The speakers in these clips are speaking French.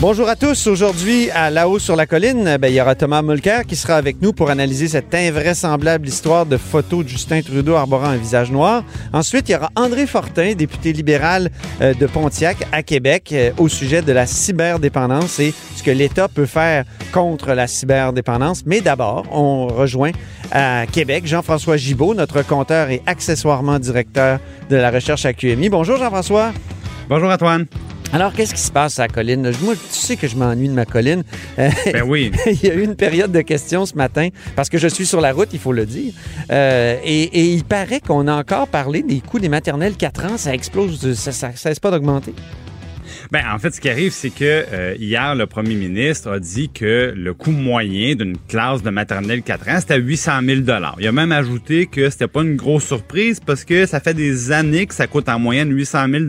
Bonjour à tous. Aujourd'hui, à La Haut sur la colline, ben, il y aura Thomas Mulcair qui sera avec nous pour analyser cette invraisemblable histoire de photos de Justin Trudeau arborant un visage noir. Ensuite, il y aura André Fortin, député libéral euh, de Pontiac à Québec, euh, au sujet de la cyberdépendance et ce que l'État peut faire contre la cyberdépendance. Mais d'abord, on rejoint à Québec Jean-François Gibault, notre compteur et accessoirement directeur de la recherche à QMI. Bonjour Jean-François. Bonjour Antoine. Alors, qu'est-ce qui se passe à la colline? Moi, tu sais que je m'ennuie de ma colline. Ben oui. il y a eu une période de questions ce matin, parce que je suis sur la route, il faut le dire. Euh, et, et, il paraît qu'on a encore parlé des coûts des maternelles 4 ans. Ça explose, ça, ça, ça cesse pas d'augmenter. Ben, en fait, ce qui arrive, c'est que euh, hier, le premier ministre a dit que le coût moyen d'une classe de maternelle 4 ans, c'était 800 000 Il a même ajouté que c'était pas une grosse surprise parce que ça fait des années que ça coûte en moyenne 800 000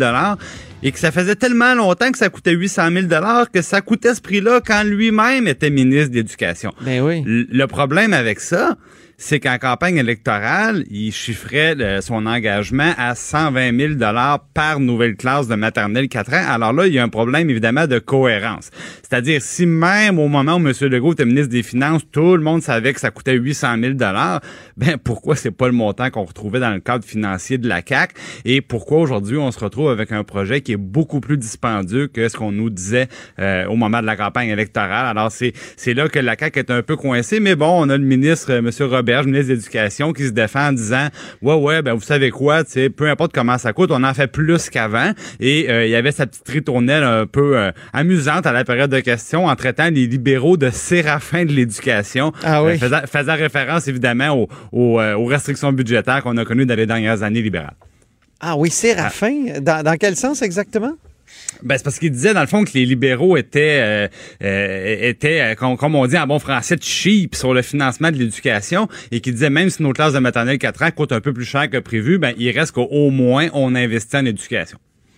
et que ça faisait tellement longtemps que ça coûtait 800 000 que ça coûtait ce prix-là quand lui-même était ministre de l'Éducation. Ben oui. Le problème avec ça, c'est qu'en campagne électorale, il chiffrait euh, son engagement à 120 000 dollars par nouvelle classe de maternelle 4 ans. Alors là, il y a un problème évidemment de cohérence. C'est-à-dire, si même au moment où M. Legault était ministre des Finances, tout le monde savait que ça coûtait 800 000 dollars, ben pourquoi c'est pas le montant qu'on retrouvait dans le cadre financier de la CAC Et pourquoi aujourd'hui on se retrouve avec un projet qui est beaucoup plus dispendieux que ce qu'on nous disait euh, au moment de la campagne électorale? Alors c'est c'est là que la CAC est un peu coincée, mais bon, on a le ministre euh, M. Robert ministre de l'Éducation, qui se défend en disant Ouais, ouais, ben vous savez quoi, peu importe comment ça coûte, on en fait plus qu'avant. Et euh, il y avait sa petite ritournelle un peu euh, amusante à la période de questions en traitant les libéraux de séraphins de l'éducation. Ah oui. faisant, faisant, référence évidemment aux, aux, aux restrictions budgétaires qu'on a connues dans les dernières années libérales. Ah oui, séraphin? Dans, dans quel sens exactement? Ben, c'est parce qu'il disait, dans le fond, que les libéraux étaient, euh, euh, étaient euh, comme, on dit en bon français, cheap sur le financement de l'éducation et qu'il disait, même si nos classes de maternelle 4 ans coûtent un peu plus cher que prévu, ben, il reste qu'au moins on investit en éducation.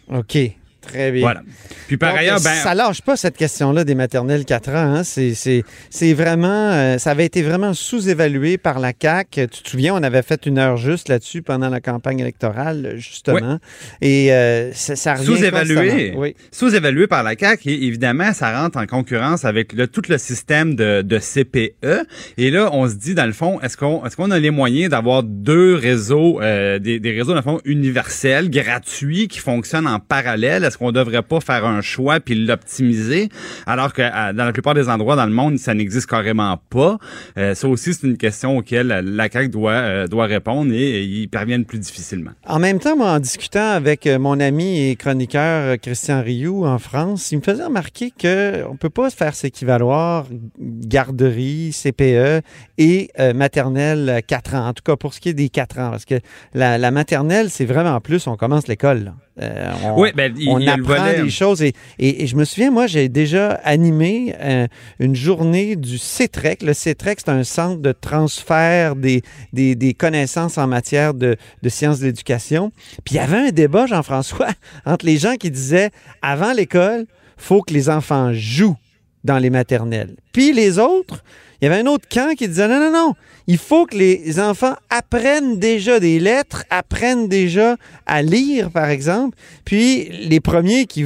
OK. Très bien. Voilà. Puis par Donc, ailleurs, ben, ça lâche pas cette question-là des maternelles 4 ans. Hein? C'est vraiment, euh, ça avait été vraiment sous-évalué par la CAC. Tu te souviens, on avait fait une heure juste là-dessus pendant la campagne électorale, justement. Oui. Et euh, ça, ça sous-évalué, oui. sous-évalué par la CAC. Et évidemment, ça rentre en concurrence avec le, tout le système de, de, CPE. Et là, on se dit dans le fond, est-ce qu'on est-ce qu'on a les moyens d'avoir deux réseaux, euh, des, des réseaux dans le fond universels, gratuits, qui fonctionnent en parallèle? Est-ce qu'on devrait pas faire un choix puis l'optimiser alors que dans la plupart des endroits dans le monde ça n'existe carrément pas euh, ça aussi c'est une question auquel la CAQ doit euh, doit répondre et, ils parviennent plus difficilement. En même temps, en discutant avec euh, mon ami et chroniqueur Christian Rioux en France, il me faisait remarquer que on peut pas faire s'équivaloir garderie, CPE et maternelle 4 ans. En tout cas pour ce qui est des 4 ans parce que la, la maternelle c'est vraiment plus on commence l'école. Euh, on, oui, ben, il, on il apprend des choses. Et, et, et, je me souviens, moi, j'ai déjà animé euh, une journée du CETREC. Le CETREC, c'est un centre de transfert des, des, des connaissances en matière de, de sciences de l'éducation. Puis il y avait un débat, Jean-François, entre les gens qui disaient, avant l'école, faut que les enfants jouent dans les maternelles. Puis les autres, il y avait un autre camp qui disait non, non, non, il faut que les enfants apprennent déjà des lettres, apprennent déjà à lire, par exemple. Puis les premiers qui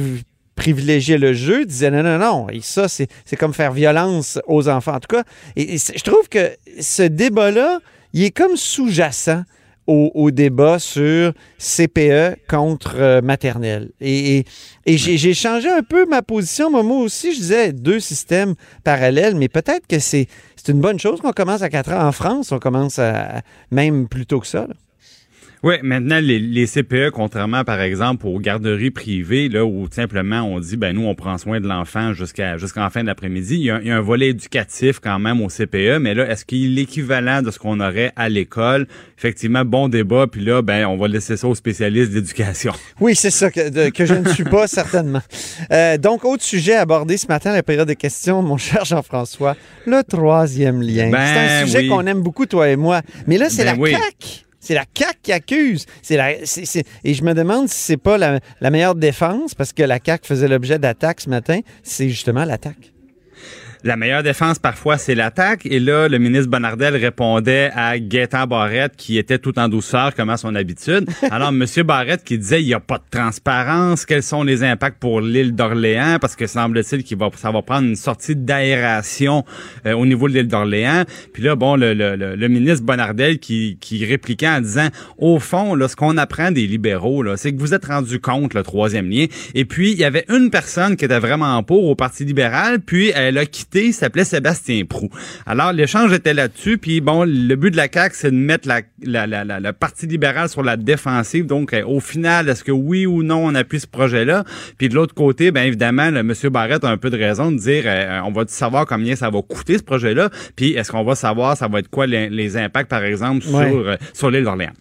privilégiaient le jeu disaient non, non, non, et ça, c'est comme faire violence aux enfants. En tout cas, et, je trouve que ce débat-là, il est comme sous-jacent au, au, débat sur CPE contre euh, maternelle. Et, et, et j'ai changé un peu ma position. Moi, moi aussi, je disais deux systèmes parallèles, mais peut-être que c'est une bonne chose qu'on commence à 4 ans. En France, on commence à, même plus tôt que ça. Là. Oui, maintenant, les, les, CPE, contrairement, par exemple, aux garderies privées, là, où simplement on dit, ben nous, on prend soin de l'enfant jusqu'à jusqu'en fin de l'après-midi, il, il, y a un volet éducatif quand même au CPE, mais là, est-ce qu'il est l'équivalent de ce qu'on aurait à l'école? Effectivement, bon débat, puis là, ben, on va laisser ça aux spécialistes d'éducation. Oui, c'est ça que, de, que je ne suis pas, certainement. Euh, donc, autre sujet abordé ce matin, la période de questions, mon cher Jean-François, le troisième lien. Ben, c'est un sujet oui. qu'on aime beaucoup, toi et moi. Mais là, c'est ben la oui. CAQ C'est la CAQ qui accuse. La, et je me demande si c'est pas la, la meilleure défense, parce que la CAQ faisait l'objet d'attaques ce matin. C'est justement l'attaque. La meilleure défense, parfois, c'est l'attaque. Et là, le ministre Bonardel répondait à Gaétan Barrette, qui était tout en douceur, comme à son habitude. Alors, M. Barrette qui disait, il n'y a pas de transparence. Quels sont les impacts pour l'île d'Orléans? Parce que semble-t-il qu'il va, ça va prendre une sortie d'aération euh, au niveau de l'île d'Orléans. Puis là, bon, le, le- le- le ministre Bonardel qui, qui répliquait en disant, au fond, là, ce qu'on apprend des libéraux, là, c'est que vous êtes rendu compte, le troisième lien. Et puis, il y avait une personne qui était vraiment pour au Parti libéral, puis elle a quitté, s'appelait Sébastien Prou. Alors, l'échange était là-dessus, puis bon, le but de la CAQ, c'est de mettre la, la, la, la- le Parti libéral sur la défensive. Donc, euh, au final, est-ce que oui ou non, on appuie ce projet-là? Puis de l'autre côté, bien évidemment, le M. Barrette a un peu de raison de dire, euh, on va savoir combien ça va coûter, ce projet-là, puis est-ce qu'on va savoir, ça va être quoi les, les impacts, par exemple, Ouais. sur, euh, sur l'île d'Orléans?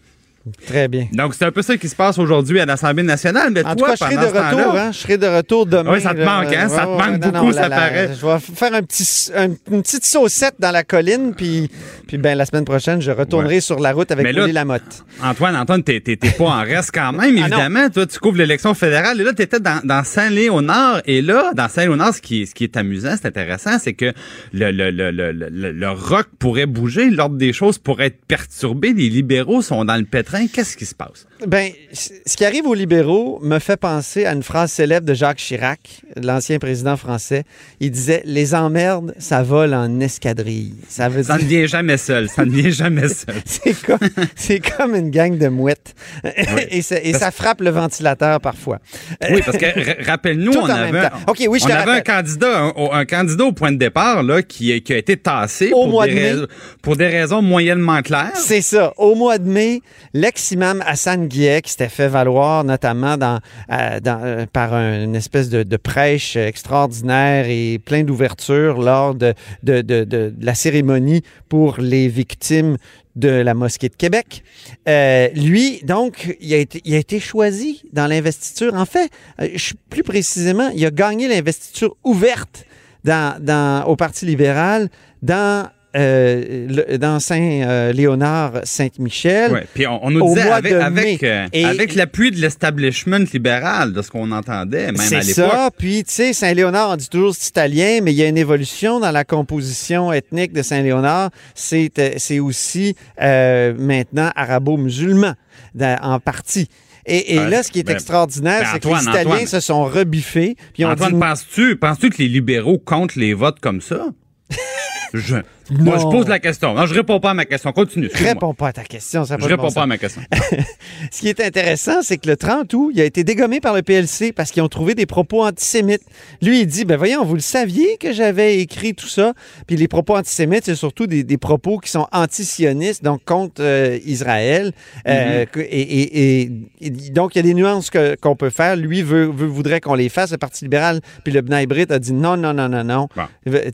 Très bien. Donc, c'est un peu ça qui se passe aujourd'hui à l'Assemblée nationale. Mais En tout toi, cas, je serai de retour, hein? Je serai de retour demain. Oui, ça te manque, hein? Ça te Ouais, manque ouais, beaucoup, ça la- la- paraît. Je vais faire un petit, un- une petite saucette dans la colline, puis, puis ben, la semaine prochaine, je retournerai sur la route avec Willy Lamotte. Antoine, Antoine, t'es, pas en reste quand même, Ah évidemment. Toi, tu couvres l'élection fédérale. Et là, t'étais dans, dans Saint-Léonard. Et là, dans Saint-Léonard, ce qui, est- ce qui est amusant, c'est intéressant, c'est que le, le, le, le, le, rock pourrait bouger, l'ordre des choses pourrait être perturbé. Les libéraux sont dans le Qu'est-ce qui se passe? Ben, ce qui arrive aux libéraux me fait penser à une phrase célèbre de Jacques Chirac, l'ancien président français. Il disait Les emmerdes, ça vole en escadrille. Ça veut Ça ne vient jamais seul. Ça ne vient jamais seul. C'est comme, c'est comme une gang de mouettes. et ça, et ça frappe le ventilateur parfois. Oui, parce que rappelle-nous, Tout on avait, temps. OK, oui, je on avait un candidat, un, un candidat au point de départ là, qui, qui a été tassé Au pour, mois des de mai. rais- pour des raisons moyennement claires. C'est ça. Au mois de mai, l'ex-imam Hassan Guillet, qui s'était fait valoir notamment euh, euh, par un- une espèce de, prêche extraordinaire et plein d'ouverture lors de, la cérémonie pour les victimes de la mosquée de Québec. Euh, lui, donc, il a, été, choisi dans l'investiture. En fait, plus précisément, il a gagné l'investiture ouverte au Parti libéral dans, euh, le- dans Saint-Léonard-Saint-Michel. Ouais. Puis on, on nous disait avec, avec, euh, avec l'appui de l'establishment libéral, de ce qu'on entendait, même à C'est l'époque. ça. Puis, tu sais, Saint-Léonard, on dit toujours c'est italien, mais il y a une évolution dans la composition ethnique de Saint-Léonard. C'est euh, c'est aussi euh, maintenant arabo-musulman, en partie. Et, là, ce qui est ben, extraordinaire, ben, c'est que les Italiens Antoine. se sont rebiffés. Puis Antoine, dit, penses-tu, penses-tu que les libéraux comptent les votes comme ça? je, moi, je pose la question. Non, je réponds pas à ma question. Continue. excuse-moi. réponds pas à ta question. Ça Je bon réponds pas à ma question. Ce qui est intéressant, c'est que le 30 août, il a été dégommé par le PLC parce qu'ils ont trouvé des propos antisémites. Lui, il dit, ben voyons, vous le saviez que j'avais écrit tout ça? Puis les propos antisémites, c'est surtout des, des propos qui sont antisionistes, donc contre euh, Israël. Euh, que- et, et- et- et donc, il y a des nuances qu'on peut faire. Lui veut, veut- voudrait qu'on les fasse. Le Parti libéral, puis le Brit a dit non, non, non, non, non. Bon.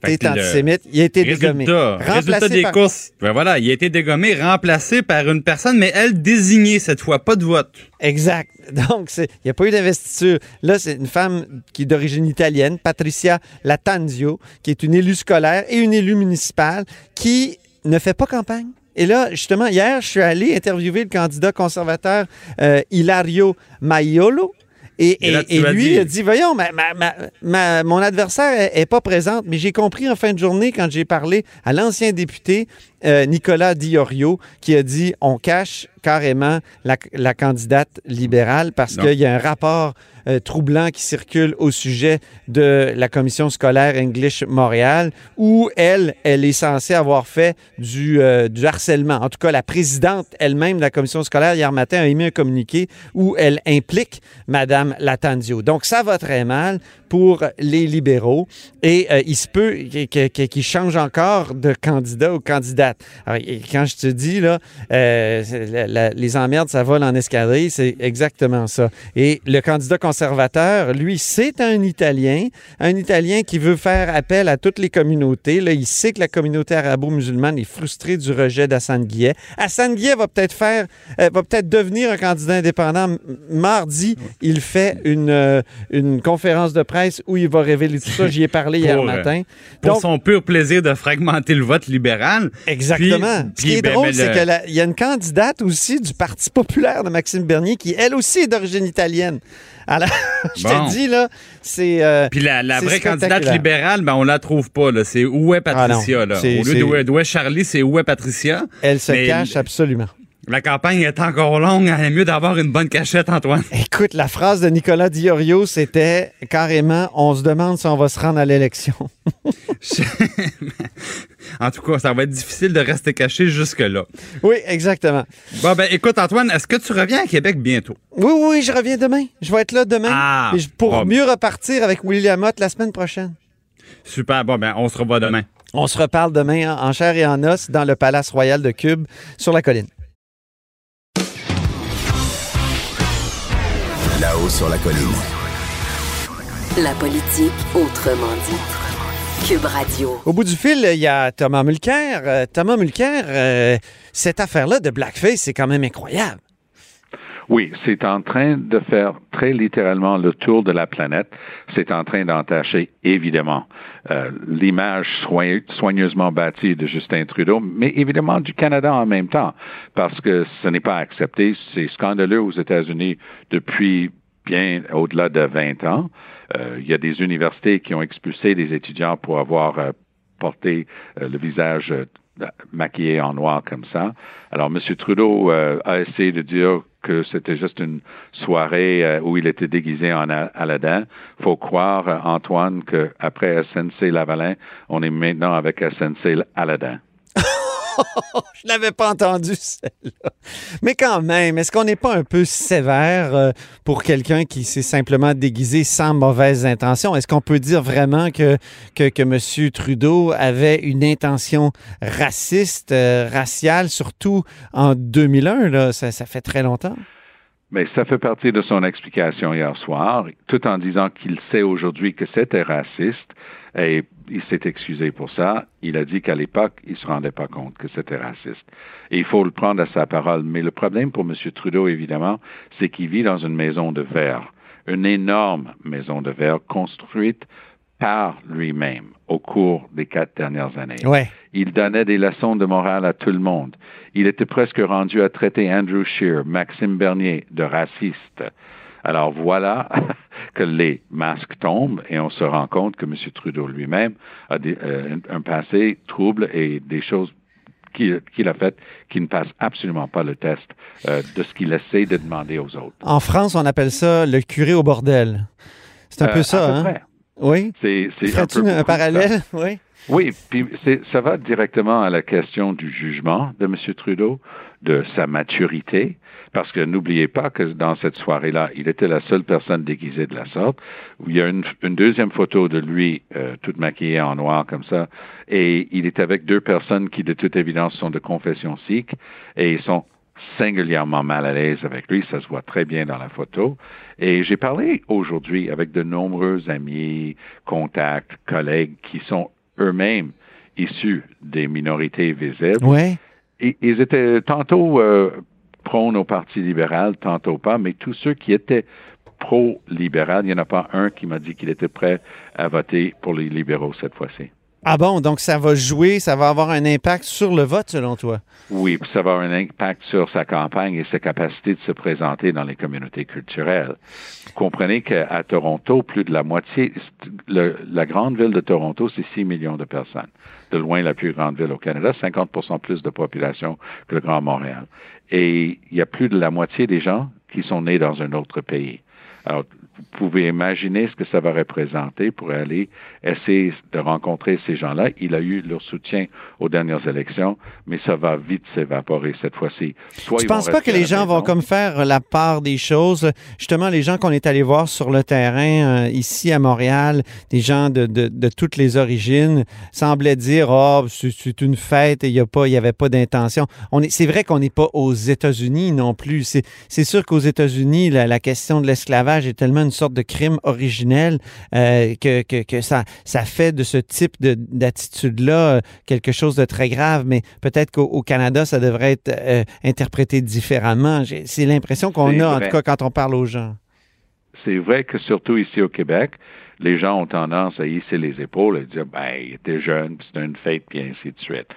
T'es le- antisémite. Il a été Résultat, des par- courses. Ben voilà, il a été dégommé, remplacé par une personne, mais elle désignée cette fois, pas de vote. Exact. Donc, il n'y a pas eu d'investiture. Là, c'est une femme qui est d'origine italienne, Patricia Latanzio, qui est une élue scolaire et une élue municipale qui ne fait pas campagne. Et là, justement, hier, je suis allé interviewer le candidat conservateur euh, Hilario Maiolo. Et, là, lui dit- il a dit, voyons, ma- ma- ma- ma- mon adversaire n'est pas présente, mais j'ai compris en fin de journée quand j'ai parlé à l'ancien député euh, Nicolas Diorio qui a dit, on cache carrément la, la candidate libérale parce qu'il y a un rapport euh, troublant qui circule au sujet de la commission scolaire English Montréal où elle, elle est censée avoir fait du, euh, du harcèlement. En tout cas, la présidente elle-même de la commission scolaire hier matin a émis un communiqué où elle implique Madame Latanzio. Donc, ça va très mal pour les libéraux et euh, il se peut qu'ils changent encore de candidat ou candidate. Alors, quand je te dis, là, euh, c'est la- la- les emmerdes, ça vole en escadrille, c'est exactement ça. Et le candidat conservateur, lui, c'est un Italien, un Italien qui veut faire appel à toutes les communautés. Là, il sait que la communauté arabo-musulmane est frustrée du rejet d'Hassan Guillet. Hassan Guillet va peut-être faire, euh, va peut-être devenir un candidat indépendant. Mardi, il fait une, une conférence de presse où il va révéler tout ça. J'y ai parlé hier Pour, euh, matin. Pour Donc, son pur plaisir de fragmenter le vote libéral. Exactement. Puis- Ce qui est ben, drôle, ben, c'est qu'il y a une candidate aussi du Parti populaire de Maxime Bernier qui, elle aussi, est d'origine italienne. Alors, je Bon. te dis, là, c'est... euh, Puis la, vraie candidate libérale, ben on la trouve pas. là. C'est où est Patricia? Ah non, là? Au lieu de où est- Charlie, c'est où est Patricia? elle se Mais cache absolument. La campagne est encore longue. Elle est mieux d'avoir une bonne cachette, Antoine. Écoute, la phrase de Nicolas Diorio, c'était carrément « On se demande si on va se rendre à l'élection en tout cas, ça va être difficile de rester caché jusque-là. ». Oui, exactement. Bon, ben écoute, Antoine, est-ce que tu reviens à Québec bientôt? Oui, oui, je reviens demain. Je vais être là demain. Ah. Et pour Bon. mieux repartir avec William Mott la semaine prochaine. Super. Bon, ben on se revoit demain. On se reparle demain en en chair et en os dans le Palace Royal de Cube sur la colline. Là-haut sur la colline. La politique autrement dit. Cube Radio. Au bout du fil, il y a Thomas Mulcair. Euh, Thomas Mulcair, euh, cette affaire-là de blackface, c'est quand même incroyable. Oui, c'est en train de faire très littéralement le tour de la planète. C'est en train d'entacher, évidemment, euh, l'image soign- soigneusement bâtie de Justin Trudeau, mais évidemment du Canada en même temps, parce que ce n'est pas accepté. C'est scandaleux aux États-Unis depuis bien au-delà de 20 ans. Euh, il y a des universités qui ont expulsé des étudiants pour avoir euh, porté le visage maquillé en noir comme ça. Alors, M. Trudeau a essayé de dire que c'était juste une soirée euh, où il était déguisé en Aladdin. Faut croire, euh, Antoine, qu'après SNC Lavalin, on est maintenant avec SNC Aladdin. Je l'avais pas entendu, celle-là. Mais quand même, est-ce qu'on n'est pas un peu sévère euh, pour quelqu'un qui s'est simplement déguisé sans mauvaise intention? Est-ce qu'on peut dire vraiment que, que, que M. Trudeau avait une intention raciste, euh, raciale, surtout en 2001? Là, ça, ça fait très longtemps. Mais ça fait partie de son explication hier soir, tout en disant qu'il sait aujourd'hui que c'était raciste et il s'est excusé pour ça. Il a dit qu'à l'époque, il se rendait pas compte que c'était raciste. Et il faut le prendre à sa parole. Mais le problème pour M. Trudeau, évidemment, c'est qu'il vit dans une maison de verre, une énorme maison de verre construite par lui-même au cours des quatre dernières années. Ouais. Il donnait des leçons de morale à tout le monde. Il était presque rendu à traiter Andrew Scheer, Maxime Bernier de raciste. Alors voilà que les masques tombent et on se rend compte que M. Trudeau lui-même a des- euh, un, passé trouble et des choses qu'il a faites qui ne passent absolument pas le test euh, de ce qu'il essaie de demander aux autres. En France, on appelle ça le curé au bordel. C'est un Euh, peu ça, peu hein? près. Oui? C'est, un peu un, ça. parallèle? Oui. Oui, puis c'est- ça va directement à la question du jugement de M. Trudeau, de sa maturité, parce que n'oubliez pas que dans cette soirée-là, il était la seule personne déguisée de la sorte. Il y a une, une deuxième photo de lui, euh, toute maquillée en noir comme ça, et il est avec deux personnes qui, de toute évidence, sont de confession sikh, et ils sont singulièrement mal à l'aise avec lui, ça se voit très bien dans la photo. Et j'ai parlé aujourd'hui avec de nombreux amis, contacts, collègues qui sont eux-mêmes issus des minorités visibles. Oui. Et, ils étaient tantôt euh, prônes au Parti libéral, tantôt pas, mais tous ceux qui étaient pro-libéral, il n'y en a pas un qui m'a dit qu'il était prêt à voter pour les libéraux cette fois-ci. Ah bon, donc ça va jouer, ça va avoir un impact sur le vote, selon toi? Oui, puis ça va avoir un impact sur sa campagne et sa capacité de se présenter dans les communautés culturelles. Vous comprenez qu'à Toronto, plus de la moitié, le- la grande ville de Toronto, c'est 6 millions de personnes. De loin la plus grande ville au Canada, 50% plus de population que le Grand Montréal. Et il y a plus de la moitié des gens qui sont nés dans un autre pays. Alors, vous pouvez imaginer ce que ça va représenter pour aller essayer de rencontrer ces gens-là. Il a eu leur soutien aux dernières élections, mais ça va vite s'évaporer cette fois-ci. Ils vont penses pas que les gens vont comme faire la part des choses? Justement, les gens qu'on est allés voir sur le terrain euh, ici à Montréal, des gens de, de- de toutes les origines, semblaient dire Oh, c'est une fête et il n'y avait pas d'intention. On est- C'est vrai qu'on n'est pas aux États-Unis non plus. C'est c'est sûr qu'aux États-Unis, la, la question de l'esclavage l'esclavage est tellement une sorte de crime originel euh, que, que, que, ça, ça fait de ce type d'attitude-là euh, quelque chose de très grave, mais peut-être qu'au Canada, ça devrait être euh, interprété différemment. C'est l'impression qu'on a, en tout cas, quand on parle aux gens. C'est vrai que surtout ici au Québec, les gens ont tendance à hisser les épaules et dire, ben, il était jeune, c'est une fête, puis ainsi de suite.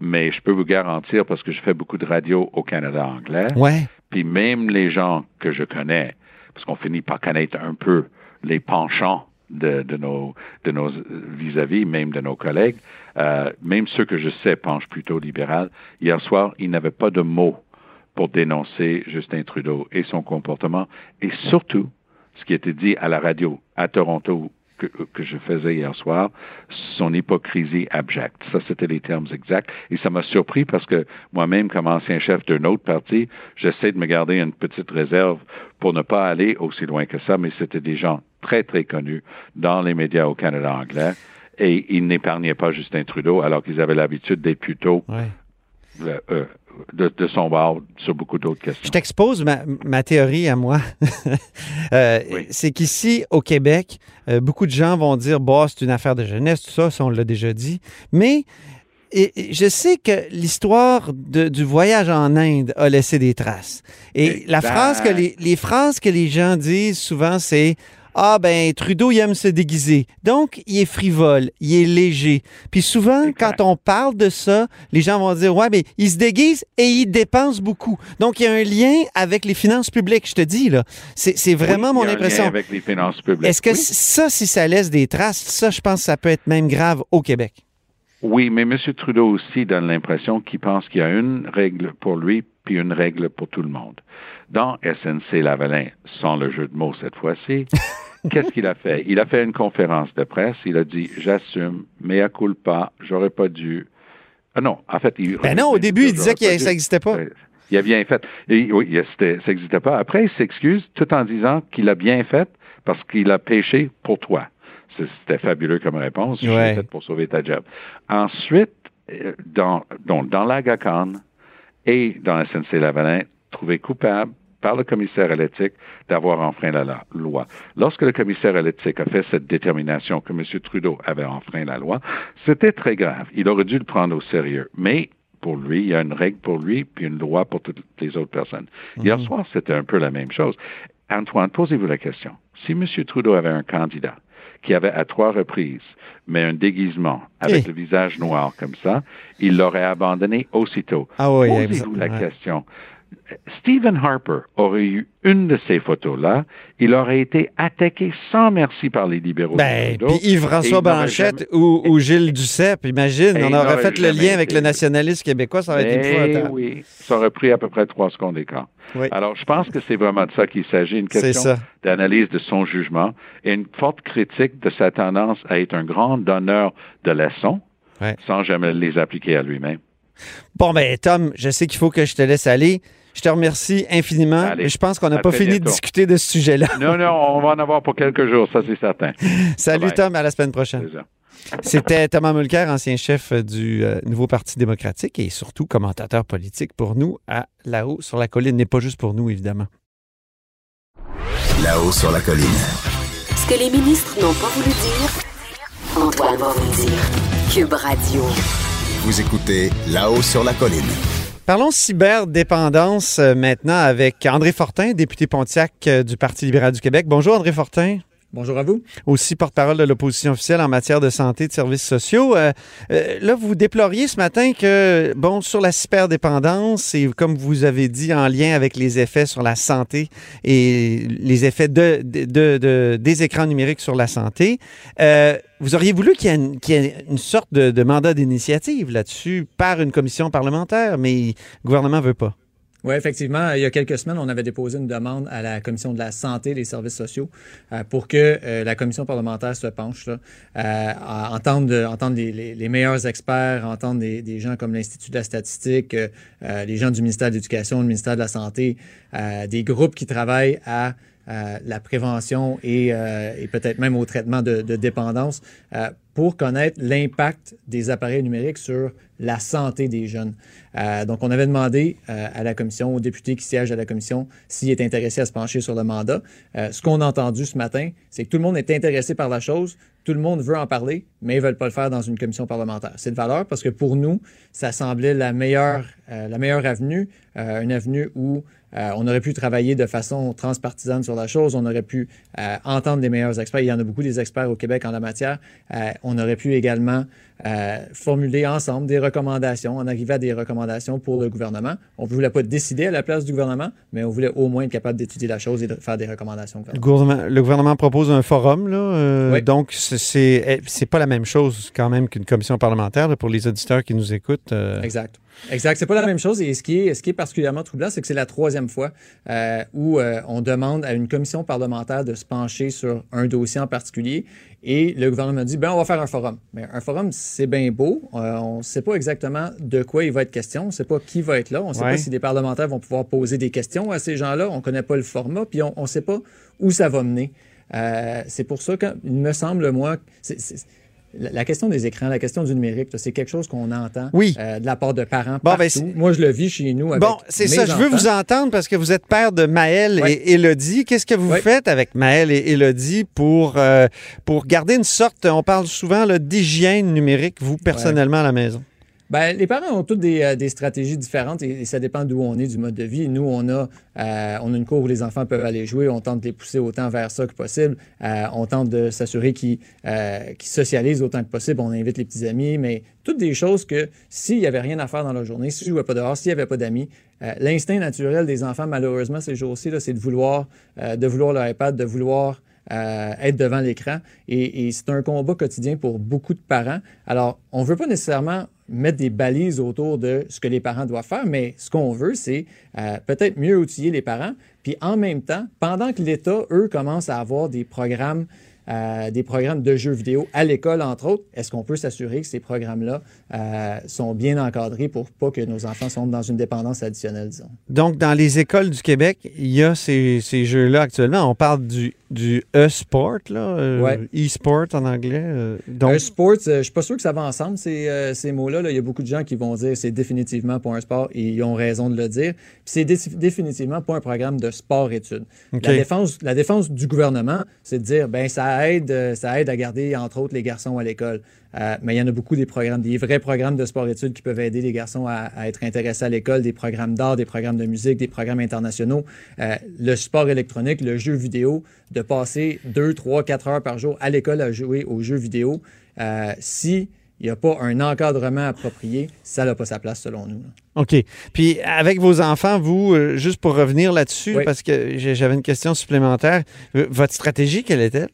Mais je peux vous garantir, parce que je fais beaucoup de radio au Canada anglais, ouais. puis même les gens que je connais, parce qu'on finit par connaître un peu les penchants de, de nos de nos vis-à-vis, même de nos collègues, euh, même ceux que je sais penchent plutôt libéral. Hier soir, ils n'avaient pas de mots pour dénoncer Justin Trudeau et son comportement, et surtout ce qui était dit à la radio à Toronto que, je faisais hier soir, son hypocrisie abjecte. Ça, c'était les termes exacts. Et ça m'a surpris parce que moi-même, comme ancien chef d'un autre parti, j'essaie de me garder une petite réserve pour ne pas aller aussi loin que ça, mais c'était des gens très, très connus dans les médias au Canada anglais. Et ils n'épargnaient pas Justin Trudeau alors qu'ils avaient l'habitude d'être plutôt ouais. Euh, euh, de, de, son bord sur beaucoup d'autres questions. Je t'expose ma, ma, théorie à moi. euh, oui. C'est qu'ici, au Québec, euh, beaucoup de gens vont dire, bah, c'est une affaire de jeunesse, tout ça, ça on l'a déjà dit. Mais et, je sais que l'histoire du voyage en Inde a laissé des traces. Et exact. la phrase que les, les phrases que les gens disent souvent, c'est ah ben Trudeau il aime se déguiser. Donc il est frivole, il est léger. Puis souvent quand on parle de ça, les gens vont dire ouais mais il se déguise et il dépense beaucoup. Donc il y a un lien avec les finances publiques, je te dis là. C'est vraiment oui, mon il y a impression. Un lien avec les finances publiques. Est-ce que oui. ça si ça laisse des traces, ça je pense que ça peut être même grave au Québec. Oui, mais M. Trudeau aussi donne l'impression qu'il pense qu'il y a une règle pour lui puis une règle pour tout le monde. Dans SNC Lavalin, sans le jeu de mots cette fois-ci, qu'est-ce qu'il a fait? Il a fait une conférence de presse. Il a dit J'assume, mais à culpa, j'aurais pas dû. Ah non, en fait, il. Ben non, au début, il disait que ça n'existait pas. Il a bien fait. Et, oui, ça n'existait pas. Après, il s'excuse tout en disant qu'il a bien fait parce qu'il a péché pour toi. C'était fabuleux comme réponse. Je ouais. l'ai fait pour sauver ta job. Ensuite, dans, donc, dans la GACAN et dans la SNC Lavalin, trouvé coupable par le commissaire à l'éthique d'avoir enfreint la loi. Lorsque le commissaire à l'éthique a fait cette détermination que M. Trudeau avait enfreint la loi, c'était très grave. Il aurait dû le prendre au sérieux. Mais pour lui, il y a une règle pour lui, puis une loi pour toutes les autres personnes. Mm -hmm. Hier soir, c'était un peu la même chose. Antoine, posez-vous la question. Si M. Trudeau avait un candidat qui avait à trois reprises, mais un déguisement avec Eh. le visage noir comme ça, il l'aurait abandonné aussitôt. Ah oui, Posez-vous la ouais. question. Stephen Harper aurait eu une de ces photos-là, il aurait été attaqué sans merci par les libéraux. Ben, puis Yves-François Blanchette jamais... ou, ou, Gilles Duceppe, imagine, on aurait fait le lien avec été... le nationalisme québécois, ça aurait été épouvantable. Oui, ça aurait pris à peu près trois secondes d'écart. Oui. Alors, je pense que c'est vraiment de ça qu'il s'agit, une question d'analyse de son jugement et une forte critique de sa tendance à être un grand donneur de leçons sans jamais les appliquer à lui-même. Bon, ben, Tom, je sais qu'il faut que je te laisse aller. Je te remercie infiniment. Allez, je pense qu'on n'a pas fini bientôt. de discuter de ce sujet-là. Non, non, on va en avoir pour quelques jours, ça c'est certain. Salut Bye. Tom, à la semaine prochaine. C'était Thomas Mulcair, ancien chef du euh, Nouveau Parti démocratique et surtout commentateur politique pour nous à là-haut sur la colline, n'est pas juste pour nous, évidemment. Là-haut sur la colline. Ce que les ministres n'ont pas voulu dire, Antoine va vous dire. Cube Radio. Vous écoutez Là-haut sur la colline. Parlons cyberdépendance euh, maintenant avec André Fortin, député Pontiac euh, du Parti libéral du Québec. Bonjour André Fortin. Bonjour à vous. Aussi porte-parole de l'opposition officielle en matière de santé et de services sociaux. Euh, euh, là, vous déploriez ce matin que, bon, sur la cyberdépendance, et comme vous avez dit, en lien avec les effets sur la santé et les effets de, de, de, de des écrans numériques sur la santé, euh, vous auriez voulu qu'il y, ait une sorte de, mandat d'initiative là-dessus par une commission parlementaire, mais le gouvernement ne veut pas. Oui, effectivement. Il y a quelques semaines, on avait déposé une demande à la Commission de la santé et des services sociaux euh, pour que euh, la commission parlementaire se penche, là, euh, entendre, entendre les, meilleurs experts, entendre des, gens comme l'Institut de la statistique, euh, les gens du ministère de l'Éducation, le ministère de la Santé, des groupes qui travaillent à euh, la prévention et, euh, et peut-être même au traitement de, de dépendance euh, pour connaître l'impact des appareils numériques sur la santé des jeunes. Donc, on avait demandé à la commission, aux députés qui siègent à la commission, s'ils étaient intéressés à se pencher sur le mandat. Ce qu'on a entendu ce matin, c'est que tout le monde est intéressé par la chose, tout le monde veut en parler, mais ils ne veulent pas le faire dans une commission parlementaire. C'est de valeur parce que pour nous, ça semblait la meilleure, la meilleure avenue, une avenue où euh, on aurait pu travailler de façon transpartisane sur la chose, on aurait pu euh, entendre les meilleurs experts. Il y en a beaucoup des experts au Québec en la matière. Euh, on aurait pu également euh, formuler ensemble des recommandations, en arriver à des recommandations pour le gouvernement. On ne voulait pas décider à la place du gouvernement, mais on voulait au moins être capable d'étudier la chose et de faire des recommandations. au Le gouvernement. gouvernement, le gouvernement propose un forum, là, euh, Oui. donc c'est- eh, c'est pas la même chose quand même qu'une commission parlementaire là, pour les auditeurs qui nous écoutent. euh. Exact. Exact. C'est pas la même chose. Et ce qui est, ce qui est particulièrement troublant, c'est que c'est la troisième fois euh, où euh, on demande à une commission parlementaire de se pencher sur un dossier en particulier. Et le gouvernement dit, ben, on va faire un forum. Mais un forum, c'est bien beau. Euh, on ne sait pas exactement de quoi il va être question. On ne sait pas qui va être là. On ne sait Ouais. pas si des parlementaires vont pouvoir poser des questions à ces gens-là. On ne connaît pas le format. Puis on ne sait pas où ça va mener. Euh, c'est pour ça qu'il me semble, moi, c'est- c'est- la question des écrans, la question du numérique, c'est quelque chose qu'on entend Oui. euh, de la part de parents Bon, partout. ben, Moi, je le vis chez nous avec Bon, c'est ça, je veux vous entendre parce que vous êtes père de Maël Oui. et Élodie. Qu'est-ce que vous Oui. faites avec Maël et Élodie pour, euh, pour garder une sorte, on parle souvent d'hygiène numérique, vous personnellement à la maison? Ben, les parents ont toutes des, euh, stratégies différentes et, ça dépend d'où on est, du mode de vie. Nous, on a, euh, on a une cour où les enfants peuvent aller jouer. On tente de les pousser autant vers ça que possible. Euh, on tente de s'assurer qu'ils socialisent autant que possible. On invite les petits amis, mais toutes des choses que s'il n'y avait rien à faire dans la journée, s'ils ne jouaient pas dehors, s'il n'y avait pas d'amis, l'instinct naturel des enfants, malheureusement, ces jours-ci, c'est de de vouloir leur iPad, de vouloir être devant l'écran. Et, et c'est un combat quotidien pour beaucoup de parents. Alors, on ne veut pas nécessairement mettre des balises autour de ce que les parents doivent faire, mais ce qu'on veut, c'est euh, peut-être mieux outiller les parents. Puis en même temps, pendant que l'État, eux, commencent à avoir des programmes euh, des programmes de jeux vidéo à l'école, entre autres. Est-ce qu'on peut s'assurer que ces programmes-là euh, sont bien encadrés pour pas que nos enfants soient dans une dépendance additionnelle, disons? Donc, dans les écoles du Québec, il y a ces, ces jeux-là actuellement. On parle du, du e-sport, là, euh, Ouais. e-sport en anglais. donc, Un sport, euh, je suis pas sûr que ça va ensemble, ces, ces mots-là. là. Il y a beaucoup de gens qui vont dire c'est définitivement pas un sport et ils ont raison de le dire. Puis c'est dé- définitivement pas un programme de sport-études. OK. La, défense, la défense du gouvernement, c'est de dire ben ça aide, euh, ça aide à garder, entre autres, les garçons à l'école. Euh, mais il y en a beaucoup des programmes, des vrais programmes de sport-études qui peuvent aider les garçons à, à être intéressés à l'école, des programmes d'art, des programmes de musique, des programmes internationaux. Euh, le sport électronique, le jeu vidéo, de passer deux, trois, quatre heures par jour à l'école à jouer aux jeux vidéo, euh, si il n'y a pas un encadrement approprié, ça n'a pas sa place selon nous. OK. Puis, avec vos enfants, vous, euh, juste pour revenir là-dessus, Oui. parce que j'avais une question supplémentaire, votre stratégie, quelle est-elle?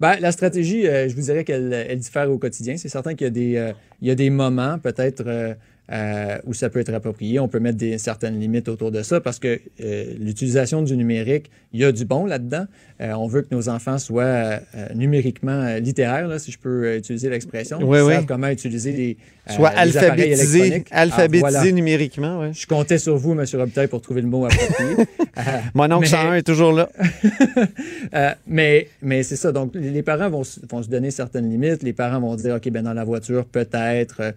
Ben, la stratégie, euh, je vous dirais qu'elle elle diffère au quotidien. C'est certain qu'il y euh, y a des moments, peut-être, euh, où ça peut être approprié. On peut mettre des, certaines limites autour de ça parce que euh, l'utilisation du numérique, il y a du bon là-dedans. Euh, on veut que nos enfants soient numériquement littéraires, là, si je peux utiliser l'expression. Oui, Ils oui. savent comment utiliser les, Soit appareils alphabétisé. Ah, voilà. numériquement. Je comptais sur vous, M. Robitaille, pour trouver le mot approprié. Mon oncle mais- 101 est toujours là. mais mais c'est ça. Donc, les parents vont, se- vont se donner certaines limites. Les parents vont dire, OK, ben dans la voiture, peut-être.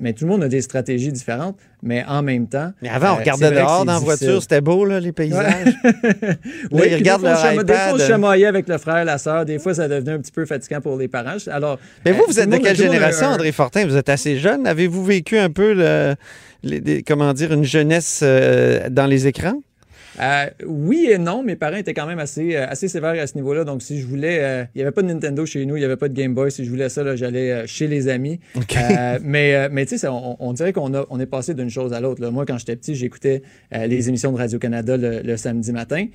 mais tout le monde a des stratégies différentes. Mais en même temps. Mais avant, on euh, regardait dehors dans la voiture, c'était beau, là, les paysages. Là, Oui, ils regardent des fois, on leur Des fois, on se chamaillait avec le frère, la sœur. Des fois, ça devenait un petit peu fatigant pour les parents. Alors, Mais vous, euh, vous êtes de quelle génération, André Fortin? Vous êtes assez jeune. Avez-vous vécu un peu, le- les- comment dire, une jeunesse euh, dans les écrans? Euh, oui et non, mes parents étaient quand même assez, euh, assez sévères à ce niveau-là. Donc, si je voulais, euh, il n'y avait pas de Nintendo chez nous, il n'y avait pas de Game Boy. Si je voulais ça, j'allais chez les amis. Euh, mais, mais tu sais, on, on dirait qu'on a, on est passé d'une chose à l'autre. Moi, quand j'étais petit, j'écoutais les émissions de Radio-Canada le, le samedi matin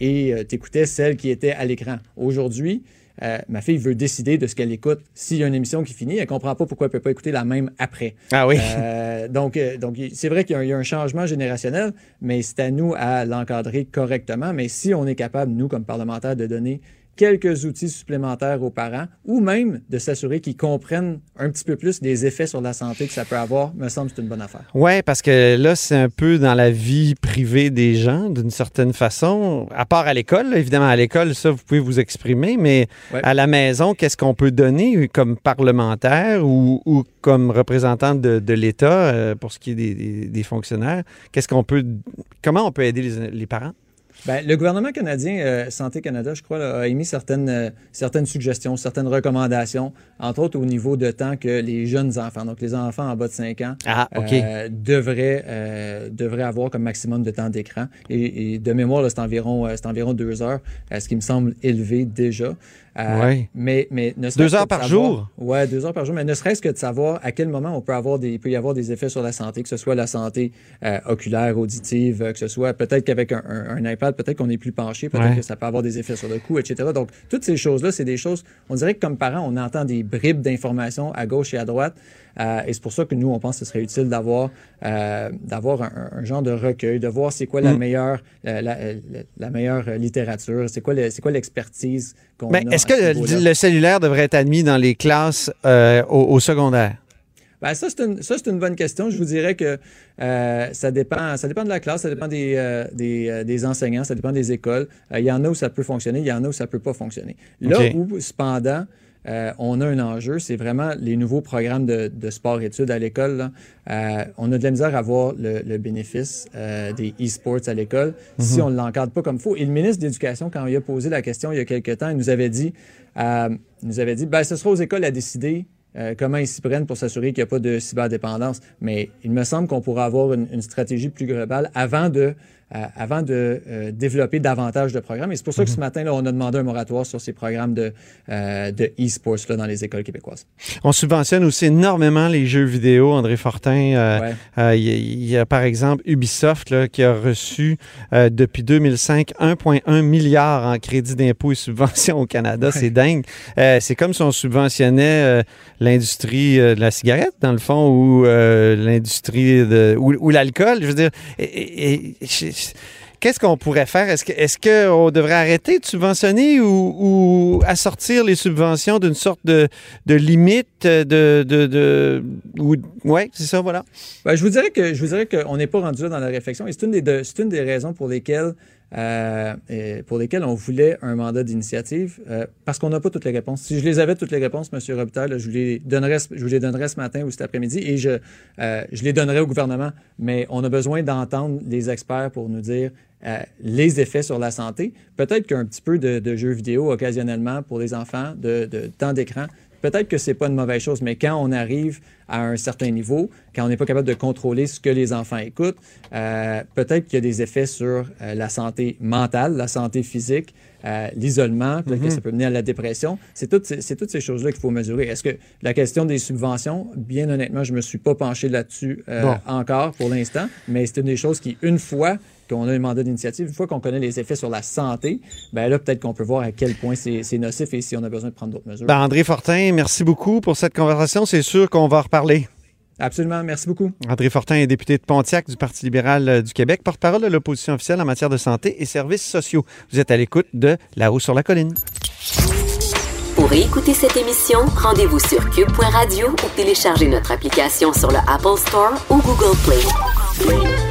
et tu écoutais celles qui étaient à l'écran. Aujourd'hui, euh, ma fille veut décider de ce qu'elle écoute. S'il y a une émission qui finit, elle comprend pas pourquoi elle peut pas écouter la même après. Ah oui. Euh, donc, euh, donc c'est vrai qu'il y, a un- il y a un changement générationnel, mais c'est à nous à l'encadrer correctement. Mais si on est capable, nous, comme parlementaires, de donner quelques outils supplémentaires aux parents ou même de s'assurer qu'ils comprennent un petit peu plus les effets sur la santé que ça peut avoir, me semble c'est une bonne affaire. Oui, parce que là, c'est un peu dans la vie privée des gens, d'une certaine façon, à part à l'école. Évidemment, à l'école, ça, vous pouvez vous exprimer, mais Ouais. à la maison, qu'est-ce qu'on peut donner comme parlementaire ou, ou comme représentant de, de l'État euh, pour ce qui est des, des- des fonctionnaires? Qu'est-ce qu'on peut, comment on peut aider les, les parents? Ben, le gouvernement canadien, euh, Santé Canada, je crois, là, a émis certaines, euh, certaines suggestions, certaines recommandations, entre autres au niveau de temps que les jeunes enfants, donc les enfants en bas de 5 ans, Ah, euh, devraient, euh, devraient avoir comme maximum de temps d'écran. Et, et de mémoire, c'est environ, euh, c'est environ deux heures, euh, ce qui me semble élevé déjà. Euh, Ouais. Mais, mais ne Deux heures par savoir- jour? Ouais, deux heures par jour, mais ne serait-ce que de savoir à quel moment on peut avoir des, il peut y avoir des effets sur la santé, que ce soit la santé euh, oculaire, auditive, euh, que ce soit peut-être qu'avec un, un- un iPad, peut-être qu'on est plus penché, peut-être Ouais. que ça peut avoir des effets sur le cou, etc. Donc, toutes ces choses-là, c'est des choses, on dirait que comme parents, on entend des bribes d'informations à gauche et à droite. Euh, et c'est pour ça que nous, on pense que ce serait utile d'avoir euh, d'avoir un, un genre de recueil, de voir c'est quoi la Mm. meilleure euh, la, la- la meilleure littérature, c'est quoi c'est quoi l'expertise qu'on Ben, a. Est-ce ce que le, cellulaire devrait être admis dans les classes euh, au, au secondaire? Ben, ça, c'est une, ça, c'est une bonne question. Je vous dirais que euh, ça, dépend, ça dépend de la classe, ça dépend des, euh, des, euh, des enseignants, ça dépend des écoles. Il y en a où ça peut fonctionner, il y en a où ça peut pas fonctionner. Là où, cependant, euh, on a un enjeu, c'est vraiment les nouveaux programmes de, de sport-études à l'école. Euh, on a de la misère à voir le, le bénéfice euh, des e-sports à l'école si on ne l'encadre pas comme il faut. Et le ministre de l'Éducation, quand il a posé la question il y a quelques temps, il nous avait dit, il nous avait dit ben, ce sera aux écoles à décider euh, comment ils s'y prennent pour s'assurer qu'il n'y a pas de cyberdépendance. Mais il me semble qu'on pourra avoir une, une stratégie plus globale avant de, avant de euh, développer davantage de programmes. Et c'est pour ça que ce matin, là, on a demandé un moratoire sur ces programmes de, euh, de e-sports là, dans les écoles québécoises. On subventionne aussi énormément les jeux vidéo. André Fortin, euh, Ouais. euh, il y, a- il y a par exemple Ubisoft là, qui a reçu euh, depuis 2005 1,1 milliard en crédit d'impôt et subventions au Canada. C'est dingue. Euh, c'est comme si on subventionnait euh, l'industrie de la cigarette, dans le fond, ou euh, l'industrie de ou, ou l'alcool. Je veux dire, et- et- Qu'est-ce qu'on pourrait faire? Est-ce que est-ce qu'on devrait arrêter de subventionner ou, ou assortir les subventions d'une sorte de, de limite de. de, de ou, ouais, c'est ça, voilà. Ben, je vous dirais que qu'on n'est pas rendu là dans la réflexion. Et c'est une des, une des raisons pour lesquelles euh, pour lesquelles on voulait un mandat d'initiative, euh, parce qu'on n'a pas toutes les réponses. Si je les avais toutes les réponses, M. Robitaille, je, vous les donnerais, je vous les donnerais ce matin ou cet après-midi et je, euh, je les donnerais au gouvernement. Mais on a besoin d'entendre les experts pour nous dire les effets sur la santé. Peut-être qu'un petit peu de, jeux vidéo occasionnellement pour les enfants, de temps d'écran, peut-être que c'est pas une mauvaise chose, mais quand on arrive à un certain niveau, quand on n'est pas capable de contrôler ce que les enfants écoutent, euh, peut-être qu'il y a des effets sur euh, la santé mentale, la santé physique, euh, l'isolement, peut-être que ça peut mener à la dépression. C'est toutes, ces- c'est toutes ces choses-là qu'il faut mesurer. Est-ce que la question des subventions, bien honnêtement, je me suis pas penché là-dessus Bon. encore pour l'instant, mais c'est une des choses qui, une fois qu'on a un mandat d'initiative, une fois qu'on connaît les effets sur la santé, ben là, peut-être qu'on peut voir à quel point c'est nocif et si on a besoin de prendre d'autres mesures. Ben, André Fortin, merci beaucoup pour cette conversation. C'est sûr qu'on va en reparler. Absolument. Merci beaucoup. André Fortin est député de Pontiac du Parti libéral euh, du Québec, porte-parole de l'opposition officielle en matière de santé et services sociaux. Vous êtes à l'écoute de La-haut sur la colline. Pour écouter cette émission, rendez-vous sur cube.radio ou téléchargez notre application sur le Apple Store ou Google Play.